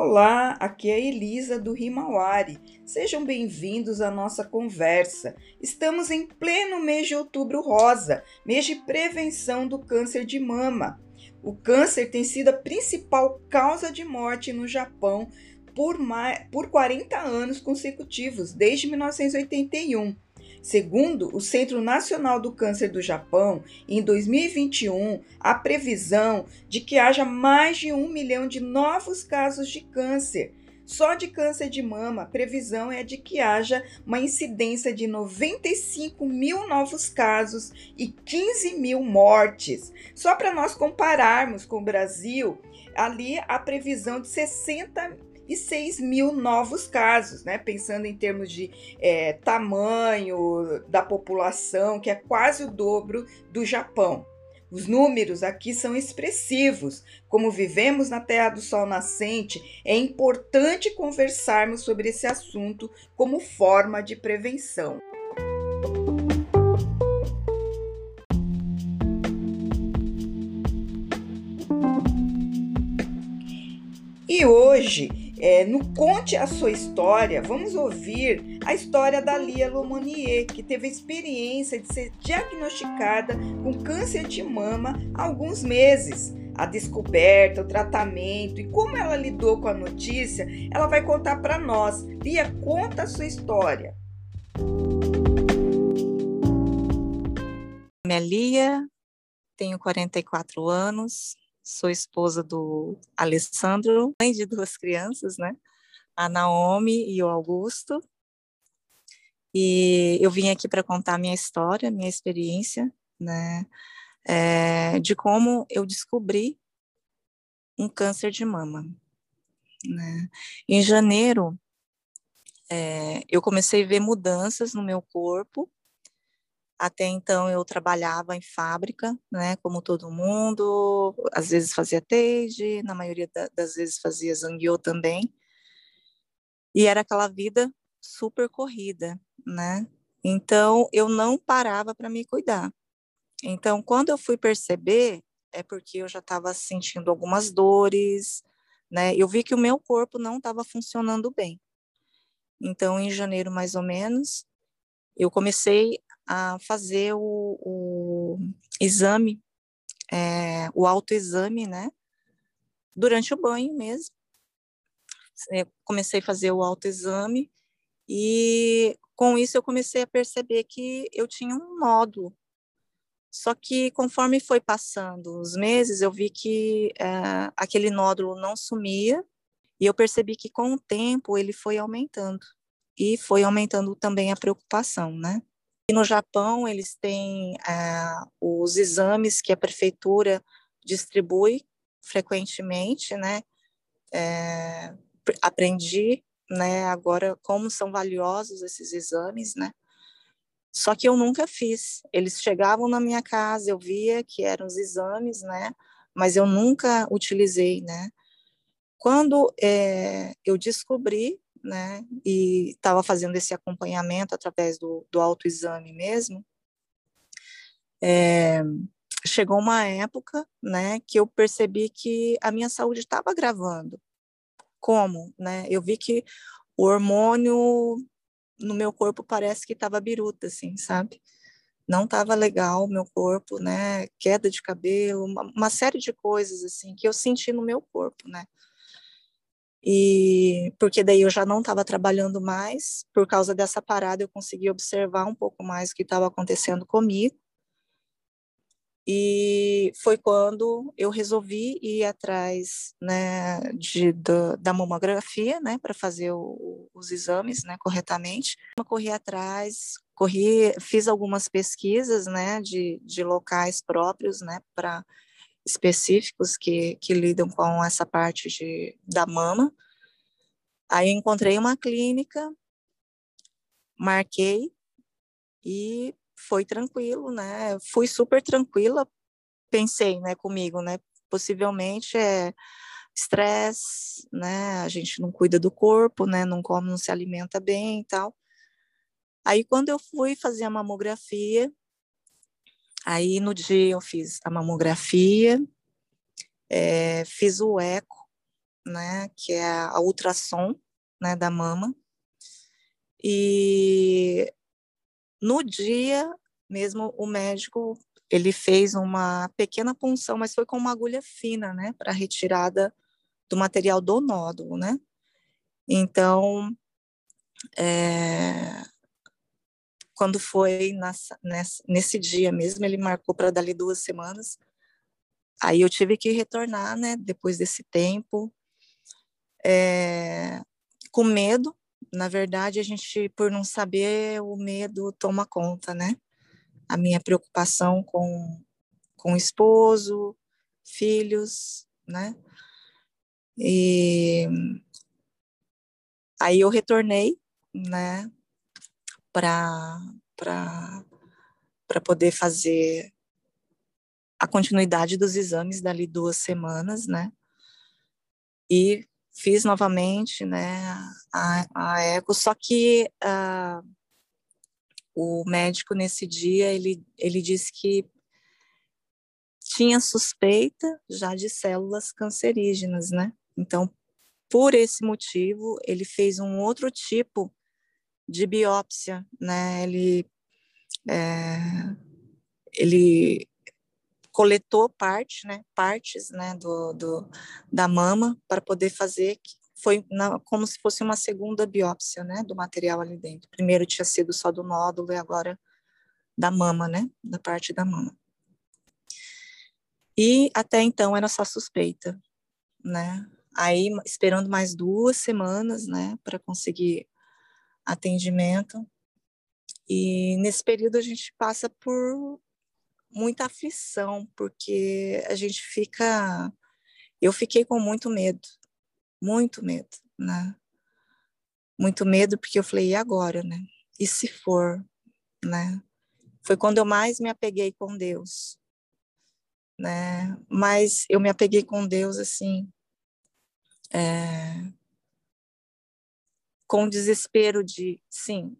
Olá, aqui é Elisa do Rimauari. Sejam bem-vindos à nossa conversa. Estamos em pleno mês de outubro rosa, mês de prevenção do câncer de mama. O câncer tem sido a principal causa de morte no Japão por, mais, por 40 anos consecutivos, desde 1981. Segundo o Centro Nacional do Câncer do Japão, em 2021, há previsão de que haja mais de um milhão de novos casos de câncer. Só de câncer de mama, a previsão é de que haja uma incidência de 95 mil novos casos e 15 mil mortes. Só para nós compararmos com o Brasil, ali a previsão de 60 e 6 mil novos casos, né? Pensando em termos de é, tamanho da população, que é quase o dobro do Japão. Os números aqui são expressivos. Como vivemos na Terra do Sol nascente, é importante conversarmos sobre esse assunto como forma de prevenção. E hoje é, no Conte a Sua História, vamos ouvir a história da Lia Lomonier, que teve a experiência de ser diagnosticada com câncer de mama há alguns meses. A descoberta, o tratamento e como ela lidou com a notícia, ela vai contar para nós. Lia, conta a sua história. É Lia, tenho 44 anos, sou esposa do Alessandro, mãe de duas crianças, né? A Naomi e o Augusto. E eu vim aqui para contar minha história, minha experiência, né? É, de como eu descobri um câncer de mama. Né? Em janeiro, é, eu comecei a ver mudanças no meu corpo até então eu trabalhava em fábrica, né, como todo mundo, às vezes fazia TAGE, na maioria das vezes fazia Zanguiô também. E era aquela vida super corrida, né? Então eu não parava para me cuidar. Então quando eu fui perceber, é porque eu já estava sentindo algumas dores, né? Eu vi que o meu corpo não estava funcionando bem. Então em janeiro mais ou menos, eu comecei a fazer o, o exame, é, o autoexame, né? Durante o banho mesmo. Eu comecei a fazer o autoexame e com isso eu comecei a perceber que eu tinha um nódulo. Só que conforme foi passando os meses, eu vi que é, aquele nódulo não sumia e eu percebi que com o tempo ele foi aumentando e foi aumentando também a preocupação, né? E no Japão, eles têm é, os exames que a prefeitura distribui frequentemente, né? É, aprendi, né, agora como são valiosos esses exames, né? Só que eu nunca fiz. Eles chegavam na minha casa, eu via que eram os exames, né? Mas eu nunca utilizei, né? Quando é, eu descobri né, e estava fazendo esse acompanhamento através do, do autoexame mesmo, é, chegou uma época, né, que eu percebi que a minha saúde estava gravando. Como, né? Eu vi que o hormônio no meu corpo parece que estava biruta, assim, sabe? Não estava legal o meu corpo, né? Queda de cabelo, uma, uma série de coisas, assim, que eu senti no meu corpo, né? E porque daí eu já não estava trabalhando mais, por causa dessa parada eu consegui observar um pouco mais o que estava acontecendo comigo. E foi quando eu resolvi ir atrás né, de, da, da mamografia, né, para fazer o, os exames, né, corretamente. Eu corri atrás, corri, fiz algumas pesquisas, né, de, de locais próprios, né, para específicos que, que lidam com essa parte de, da mama. Aí encontrei uma clínica, marquei e foi tranquilo, né? Fui super tranquila, pensei, né, comigo, né? Possivelmente é estresse, né? A gente não cuida do corpo, né? Não come, não se alimenta bem e tal. Aí quando eu fui fazer a mamografia, Aí no dia eu fiz a mamografia, é, fiz o eco, né, que é a ultrassom, né, da mama. E no dia mesmo o médico ele fez uma pequena punção, mas foi com uma agulha fina, né, para retirada do material do nódulo, né? Então, é, quando foi nessa, nessa, nesse dia mesmo, ele marcou para dali duas semanas. Aí eu tive que retornar, né, depois desse tempo, é, com medo. Na verdade, a gente, por não saber, o medo toma conta, né? A minha preocupação com, com o esposo, filhos, né? E aí eu retornei, né, para poder fazer a continuidade dos exames dali duas semanas, né? E fiz novamente, né, a, a eco, só que uh, o médico nesse dia, ele, ele disse que tinha suspeita já de células cancerígenas, né? Então, por esse motivo, ele fez um outro tipo de biópsia, né? Ele, é, ele coletou parte, né? Partes, né? Do, do da mama para poder fazer foi na, como se fosse uma segunda biópsia, né? Do material ali dentro. Primeiro tinha sido só do nódulo e agora da mama, né? Da parte da mama. E até então era só suspeita, né? Aí, esperando mais duas semanas, né, para conseguir atendimento. E nesse período a gente passa por muita aflição, porque a gente fica. Eu fiquei com muito medo, muito medo, né? Muito medo, porque eu falei, e agora, né? E se for, né? Foi quando eu mais me apeguei com Deus, né? Mas eu me apeguei com Deus assim, é, com desespero de, sim,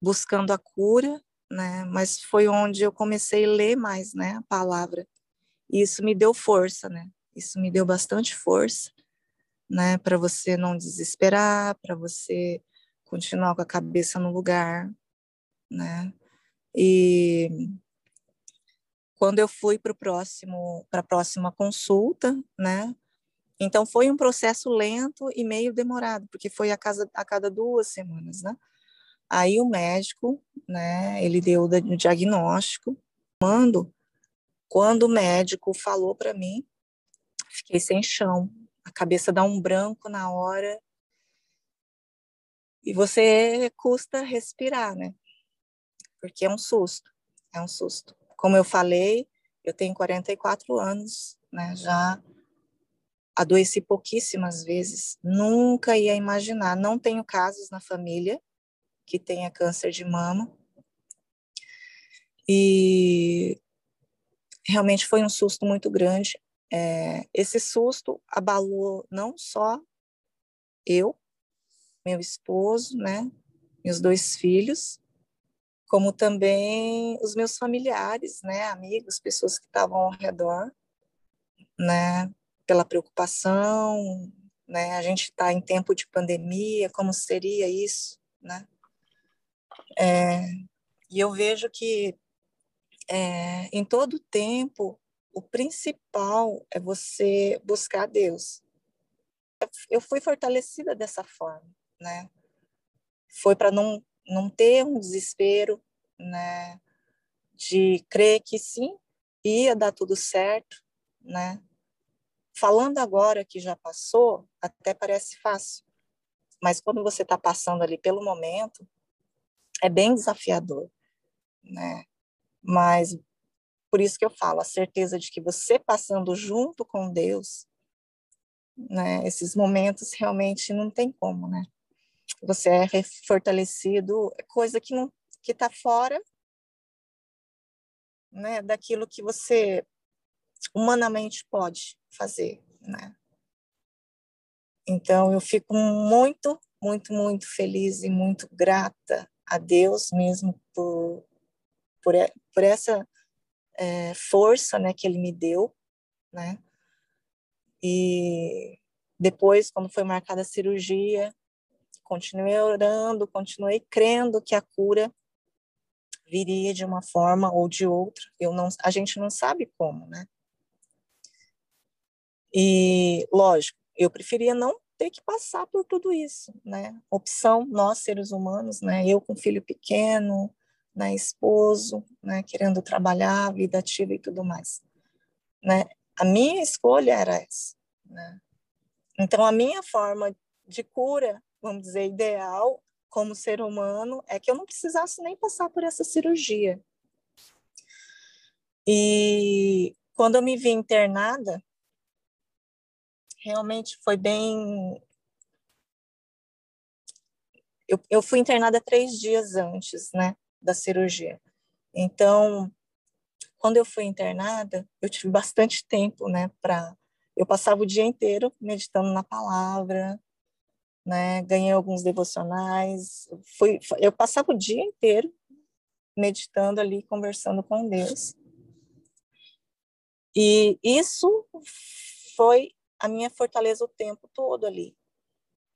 buscando a cura, né? Mas foi onde eu comecei a ler mais, né, a palavra. E isso me deu força, né? Isso me deu bastante força, né, para você não desesperar, para você continuar com a cabeça no lugar, né? E quando eu fui para o próximo, para a próxima consulta, né? Então foi um processo lento e meio demorado, porque foi a, casa, a cada duas semanas, né? Aí o médico, né, ele deu o diagnóstico. Quando, quando o médico falou para mim, fiquei sem chão. A cabeça dá um branco na hora. E você custa respirar, né? Porque é um susto, é um susto. Como eu falei, eu tenho 44 anos, né? Já adoeci pouquíssimas vezes, nunca ia imaginar. Não tenho casos na família que tenha câncer de mama. E realmente foi um susto muito grande. É, esse susto abalou não só eu, meu esposo, né, meus dois filhos, como também os meus familiares, né, amigos, pessoas que estavam ao redor, né, pela preocupação, né? A gente está em tempo de pandemia, como seria isso, né? É, e eu vejo que é, em todo tempo o principal é você buscar Deus. Eu fui fortalecida dessa forma, né? Foi para não não ter um desespero, né? De crer que sim ia dar tudo certo, né? Falando agora que já passou, até parece fácil, mas quando você está passando ali pelo momento, é bem desafiador, né? Mas por isso que eu falo, a certeza de que você passando junto com Deus, né? Esses momentos realmente não tem como, né? Você é fortalecido, é coisa que não que está fora, né? Daquilo que você humanamente pode fazer, né? Então eu fico muito, muito, muito feliz e muito grata a Deus mesmo por por, por essa é, força, né, que Ele me deu, né? E Depois, quando foi marcada a cirurgia, continuei orando, continuei crendo que a cura viria de uma forma ou de outra. Eu não, a gente não sabe como, né? E, lógico, eu preferia não ter que passar por tudo isso, né? Opção, nós seres humanos, né? Eu com filho pequeno, né? Esposo, né? Querendo trabalhar, vida ativa e tudo mais, né? A minha escolha era essa, né? Então, a minha forma de cura, vamos dizer, ideal como ser humano, é que eu não precisasse nem passar por essa cirurgia. E quando eu me vi internada, realmente foi bem. Eu, eu fui internada três dias antes, né, da cirurgia. Então, quando eu fui internada, eu tive bastante tempo, né, para. Eu passava o dia inteiro meditando na palavra, né, ganhei alguns devocionais, fui, eu passava o dia inteiro meditando ali, conversando com Deus. E isso foi a minha fortaleza o tempo todo ali.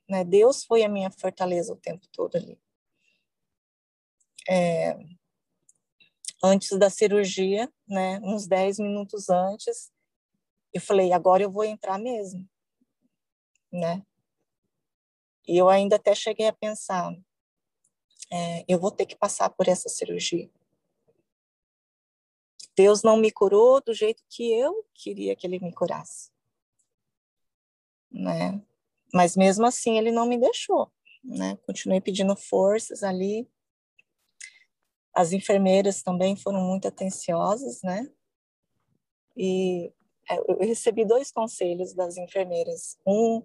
Né? Deus foi a minha fortaleza o tempo todo ali. É, antes da cirurgia, né, uns 10 minutos antes, eu falei, agora eu vou entrar mesmo, né? E eu ainda até cheguei a pensar, é, eu vou ter que passar por essa cirurgia. Deus não me curou do jeito que eu queria que ele me curasse né? Mas mesmo assim ele não me deixou, né? Continuei pedindo forças ali. As enfermeiras também foram muito atenciosas, né? E é, eu recebi dois conselhos das enfermeiras. Um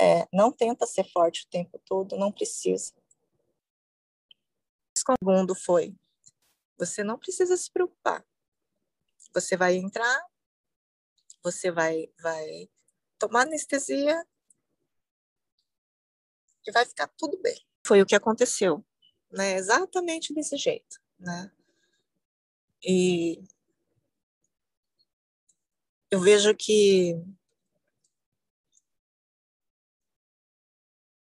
é, não tenta ser forte o tempo todo, não precisa. O segundo foi, você não precisa se preocupar. Você vai entrar, você vai, vai tomar anestesia e vai ficar tudo bem. Foi o que aconteceu, né? Exatamente desse jeito, né? E eu vejo que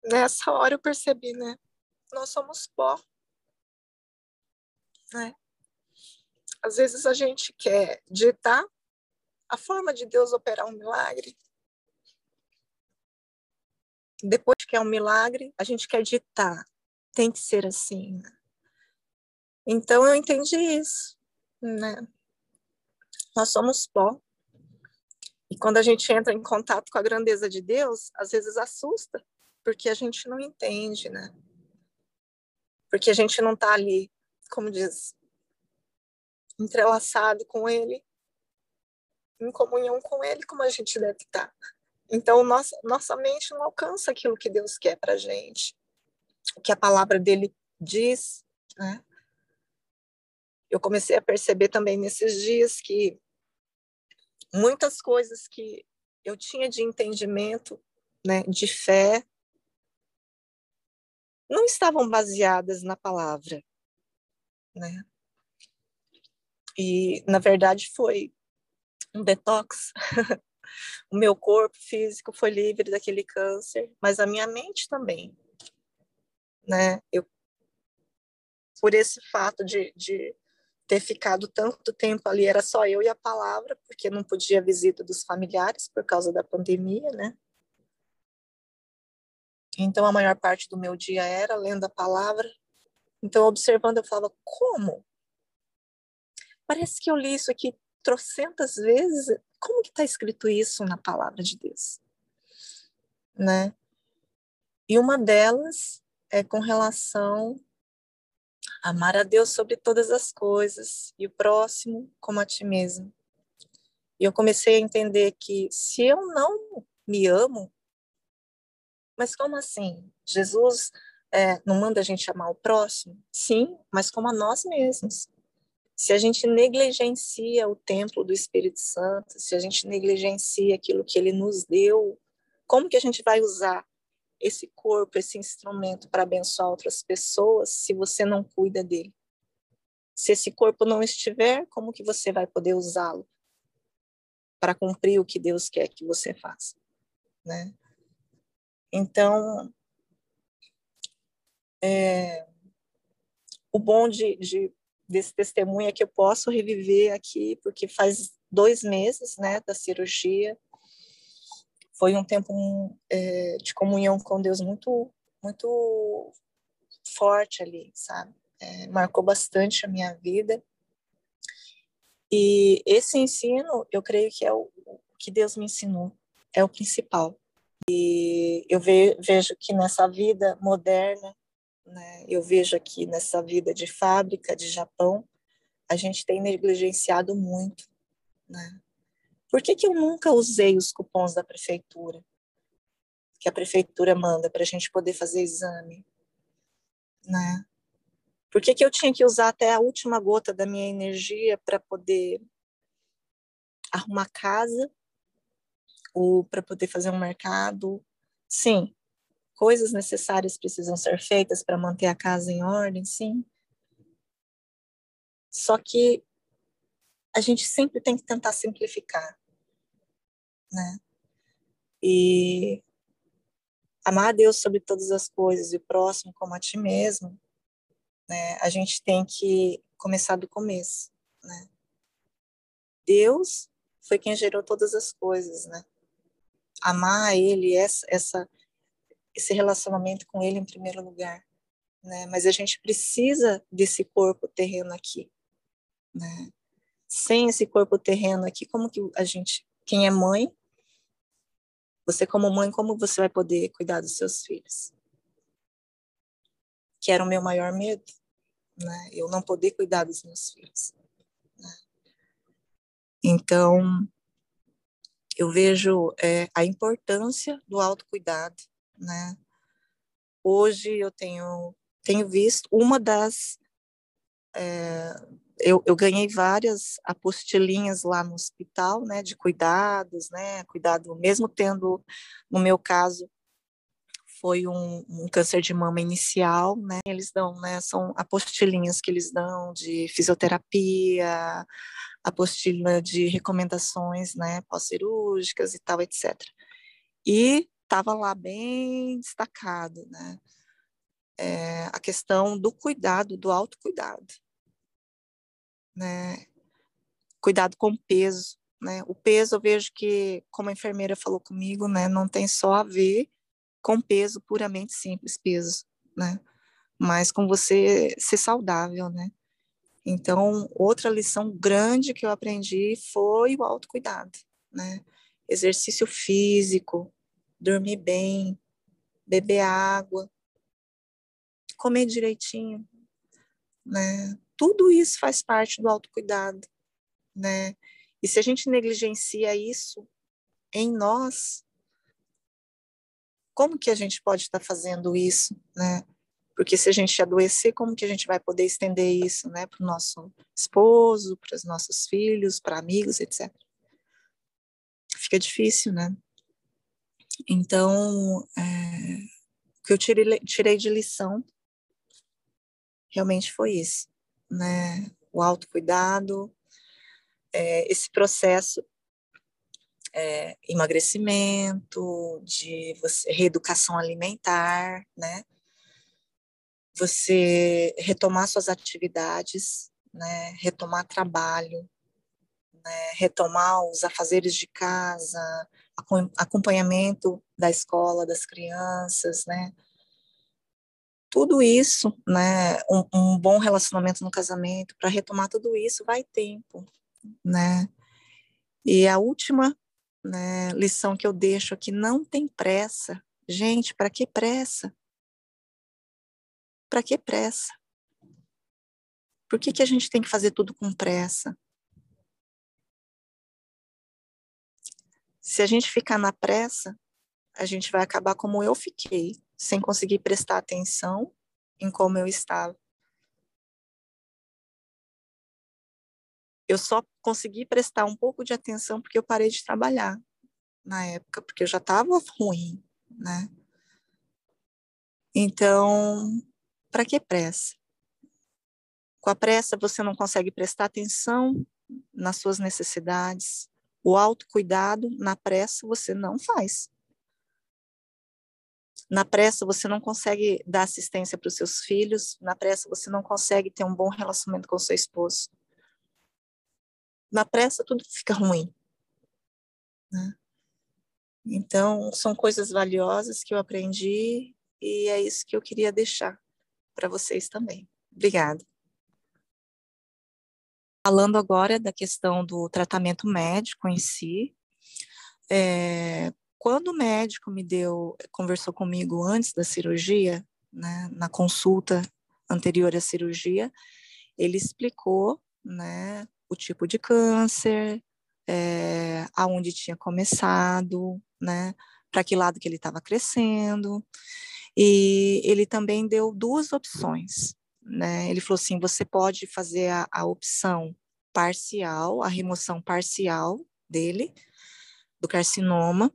nessa hora eu percebi, né? Nós somos pó, né? Às vezes a gente quer ditar a forma de Deus operar um milagre, depois que é um milagre, a gente quer ditar. Tem que ser assim. Né? Então eu entendi isso, né? Nós somos pó. E quando a gente entra em contato com a grandeza de Deus, às vezes assusta, porque a gente não entende, né? Porque a gente não está ali, como diz, entrelaçado com Ele, em comunhão com Ele, como a gente deve estar. Tá. Então, nossa, nossa mente não alcança aquilo que Deus quer para gente, o que a palavra dele diz. Né? Eu comecei a perceber também nesses dias que muitas coisas que eu tinha de entendimento, né, de fé, não estavam baseadas na palavra, né? E na verdade foi um detox o meu corpo físico foi livre daquele câncer, mas a minha mente também, né? Eu, por esse fato de, de ter ficado tanto tempo ali, era só eu e a palavra, porque não podia visita dos familiares por causa da pandemia, né? Então, a maior parte do meu dia era lendo a palavra. Então, observando, eu falava, como? Parece que eu li isso aqui trocentas vezes como que está escrito isso na palavra de Deus? Né? E uma delas é com relação a amar a Deus sobre todas as coisas e o próximo como a ti mesmo. E eu comecei a entender que se eu não me amo, mas como assim? Jesus é, não manda a gente amar o próximo? Sim, mas como a nós mesmos se a gente negligencia o templo do Espírito Santo, se a gente negligencia aquilo que ele nos deu, como que a gente vai usar esse corpo, esse instrumento para abençoar outras pessoas se você não cuida dele? Se esse corpo não estiver, como que você vai poder usá-lo para cumprir o que Deus quer que você faça, né? Então, é, o bom de, de, desse testemunho é que eu posso reviver aqui, porque faz dois meses né, da cirurgia. Foi um tempo é, de comunhão com Deus muito, muito forte ali, sabe? É, marcou bastante a minha vida. E esse ensino, eu creio que é o, o que Deus me ensinou, é o principal. E eu ve, vejo que nessa vida moderna, né, eu vejo aqui nessa vida de fábrica, de Japão, a gente tem negligenciado muito. Né? Por que, que eu nunca usei os cupons da prefeitura? Que a prefeitura manda para a gente poder fazer exame? Né? Por que, que eu tinha que usar até a última gota da minha energia para poder arrumar casa ou para poder fazer um mercado? Sim, coisas necessárias precisam ser feitas para manter a casa em ordem, sim. Só que a gente sempre tem que tentar simplificar, né? E amar a Deus sobre todas as coisas e o próximo como a ti mesmo né? A gente tem que começar do começo, né? Deus foi quem gerou todas as coisas, né? Amar Ele, essa, essa, esse relacionamento com Ele em primeiro lugar, né? Mas a gente precisa desse corpo terreno aqui, né? Sem esse corpo terreno aqui, como que a gente, quem é mãe, você como mãe, como você vai poder cuidar dos seus filhos? Que era o meu maior medo né? Eu não poder cuidar dos meus filhos. Né? Então, eu vejo é, a importância do autocuidado, né? Hoje eu tenho tenho visto uma das é, eu, eu, ganhei várias apostilinhas lá no hospital, né, de cuidados, né, cuidado, mesmo tendo, no meu caso, foi um, um, câncer de mama inicial, né? Eles dão, né? São apostilinhas que eles dão de fisioterapia, apostila de recomendações, né? Pós-cirúrgicas e tal, etc. E estava lá bem destacado, né? É, a questão do cuidado, do autocuidado, né? Cuidado com o peso, né? O peso eu vejo que, como a enfermeira falou comigo, né? Não tem só a ver com peso puramente simples, peso, né? Mas com você ser saudável, né? Então, outra lição grande que eu aprendi foi o autocuidado, né? Exercício físico, dormir bem, beber água, comer direitinho, né? Tudo isso faz parte do autocuidado, né? E se a gente negligencia isso em nós, como que a gente pode estar fazendo isso, né? Porque se a gente adoecer, como que a gente vai poder estender isso, né, para o nosso esposo, para os nossos filhos, para amigos, etc. Fica difícil, né? Então, é, o que eu tirei, tirei de lição realmente foi isso, né? O autocuidado, é, esse processo é, emagrecimento, de você, reeducação alimentar, né? Você retomar suas atividades, né? Retomar trabalho, né? Retomar os afazeres de casa, acompanhamento da escola das crianças, né? Tudo isso, né? Um, um bom relacionamento no casamento, para retomar tudo isso vai tempo, né? E a última né, lição que eu deixo aqui, não tem pressa. Gente, para que pressa? Para que pressa? Por que, que a gente tem que fazer tudo com pressa? Se a gente ficar na pressa, a gente vai acabar como eu fiquei, sem conseguir prestar atenção em como eu estava. Eu só consegui prestar um pouco de atenção porque eu parei de trabalhar na época, porque eu já estava ruim, né? Então, para que pressa? Com a pressa você não consegue prestar atenção nas suas necessidades. O autocuidado na pressa você não faz. Na pressa, você não consegue dar assistência para os seus filhos. Na pressa, você não consegue ter um bom relacionamento com o seu esposo. Na pressa, tudo fica ruim. Né? Então, são coisas valiosas que eu aprendi e é isso que eu queria deixar para vocês também. Obrigada. Falando agora da questão do tratamento médico em si, é, quando o médico me deu, conversou comigo antes da cirurgia, né, na consulta anterior à cirurgia, ele explicou, né, o tipo de câncer, é, aonde tinha começado, né, para que lado que ele estava crescendo, e ele também deu duas opções, né, ele falou assim, você pode fazer a, a opção parcial, a remoção parcial dele, do carcinoma,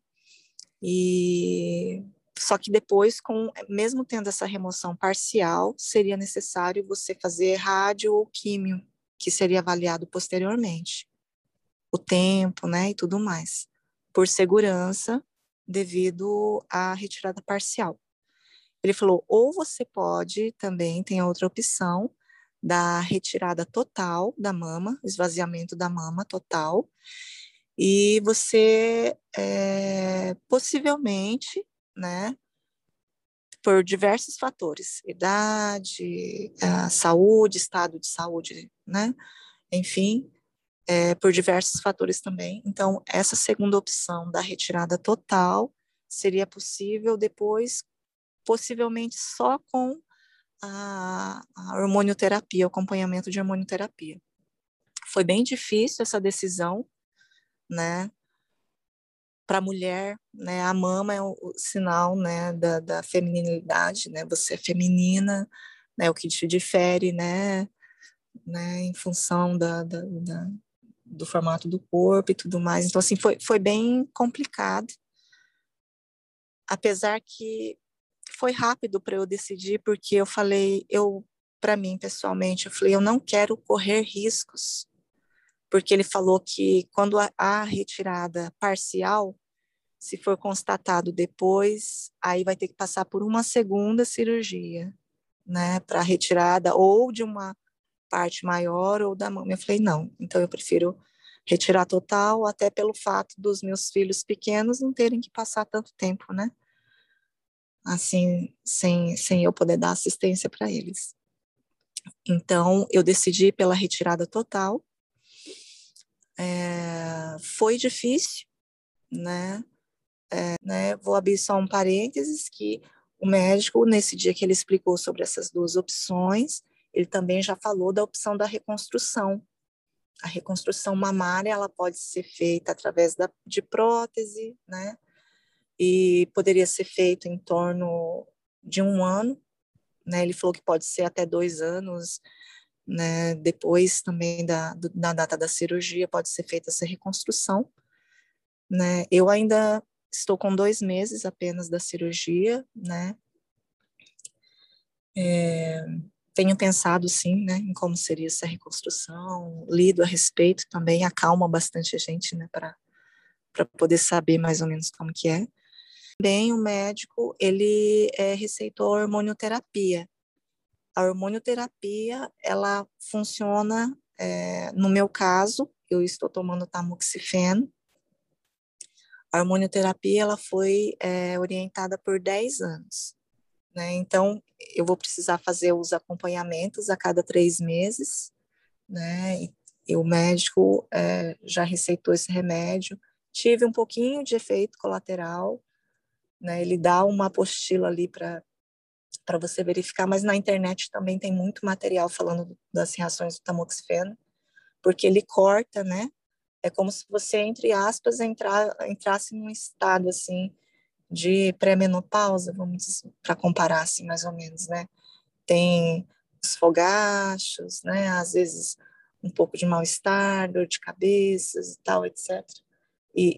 e só que depois, com mesmo tendo essa remoção parcial, seria necessário você fazer rádio ou químio, que seria avaliado posteriormente. O tempo, né, e tudo mais. Por segurança, devido à retirada parcial. Ele falou, ou você pode também, tem outra opção, da retirada total da mama, esvaziamento da mama total, e você é, possivelmente, né, por diversos fatores, idade, saúde, estado de saúde, né, enfim, é, por diversos fatores também. Então, essa segunda opção da retirada total seria possível depois, possivelmente só com a, a hormonioterapia, o acompanhamento de hormonioterapia. Foi bem difícil essa decisão, né? Para a mulher, né, a mama é o, o sinal, né, da, da, feminilidade, né? Você é feminina, né? O que te difere, né? né em função da, da, da, do formato do corpo e tudo mais. Então, assim, foi, foi bem complicado. Apesar que foi rápido para eu decidir, porque eu falei, eu, para mim, pessoalmente, eu falei, eu não quero correr riscos porque ele falou que quando há retirada parcial, se for constatado depois, aí vai ter que passar por uma segunda cirurgia, né, para retirada ou de uma parte maior ou da mão. Eu falei, não, então eu prefiro retirar total, até pelo fato dos meus filhos pequenos não terem que passar tanto tempo, né? Assim, sem, sem eu poder dar assistência para eles. Então, eu decidi pela retirada total, é, foi difícil, né? É, né? Vou abrir só um parênteses que o médico, nesse dia que ele explicou sobre essas duas opções, ele também já falou da opção da reconstrução. A reconstrução mamária, ela pode ser feita através da, de prótese, né? E poderia ser feito em torno de um ano, né? Ele falou que pode ser até dois anos, né? Depois também da, da data da cirurgia pode ser feita essa reconstrução, né? Eu ainda estou com dois meses apenas da cirurgia, né? É, tenho pensado sim, né, em como seria essa reconstrução, lido a respeito também, acalma bastante a gente, né, para para poder saber mais ou menos como que é. Bem, o médico, ele é, receitou hormonioterapia, a hormonioterapia, ela funciona, é, no meu caso, eu estou tomando tamoxifeno. A hormonioterapia, ela foi é, orientada por 10 anos. Né? Então, eu vou precisar fazer os acompanhamentos a cada três meses, né? E o médico é, já receitou esse remédio. Tive um pouquinho de efeito colateral, né? Ele dá uma apostila ali para para você verificar, mas na internet também tem muito material falando das reações do tamoxifeno, porque ele corta, né? É como se você, entre aspas, entrar, entrasse num estado assim de pré-menopausa, vamos para comparar assim mais ou menos, né? Tem os fogachos, né? Às vezes um pouco de mal-estar, dor de cabeça e tal, etc. E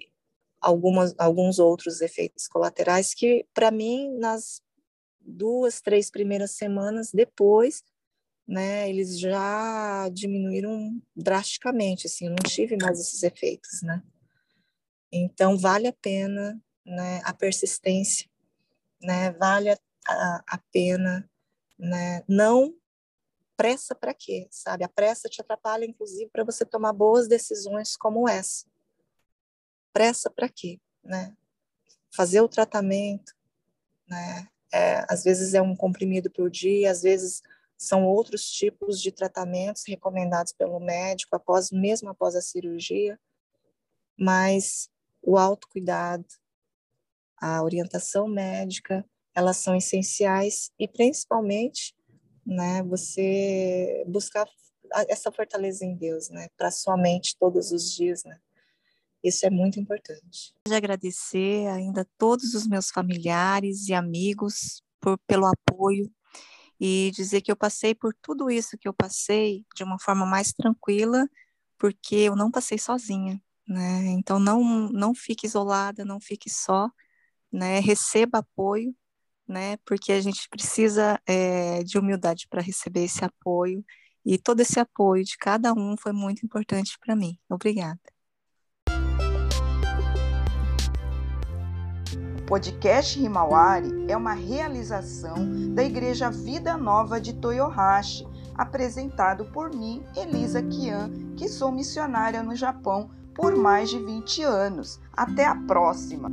algumas, alguns outros efeitos colaterais que, para mim, nas duas, três primeiras semanas depois, né, eles já diminuíram drasticamente, assim, eu não tive mais esses efeitos, né. Então, vale a pena, né, a persistência, né? Vale a, a, pena, né? Não pressa para quê, sabe? A pressa te atrapalha, inclusive, para você tomar boas decisões como essa. Pressa para quê, né? Fazer o tratamento, né? É, às vezes é um comprimido por dia, às vezes são outros tipos de tratamentos recomendados pelo médico após mesmo após a cirurgia, mas o autocuidado, a orientação médica, elas são essenciais e principalmente, né, você buscar essa fortaleza em Deus, né, para sua mente todos os dias, né? Isso é muito importante. De agradecer ainda todos os meus familiares e amigos por, pelo apoio e dizer que eu passei por tudo isso que eu passei de uma forma mais tranquila, porque eu não passei sozinha, né? Então não não fique isolada, não fique só, né? Receba apoio, né? Porque a gente precisa é, de humildade para receber esse apoio e todo esse apoio de cada um foi muito importante para mim. Obrigada. Podcast Himawari é uma realização da Igreja Vida Nova de Toyohashi, apresentado por mim, Elisa Kian, que sou missionária no Japão por mais de 20 anos. Até a próxima!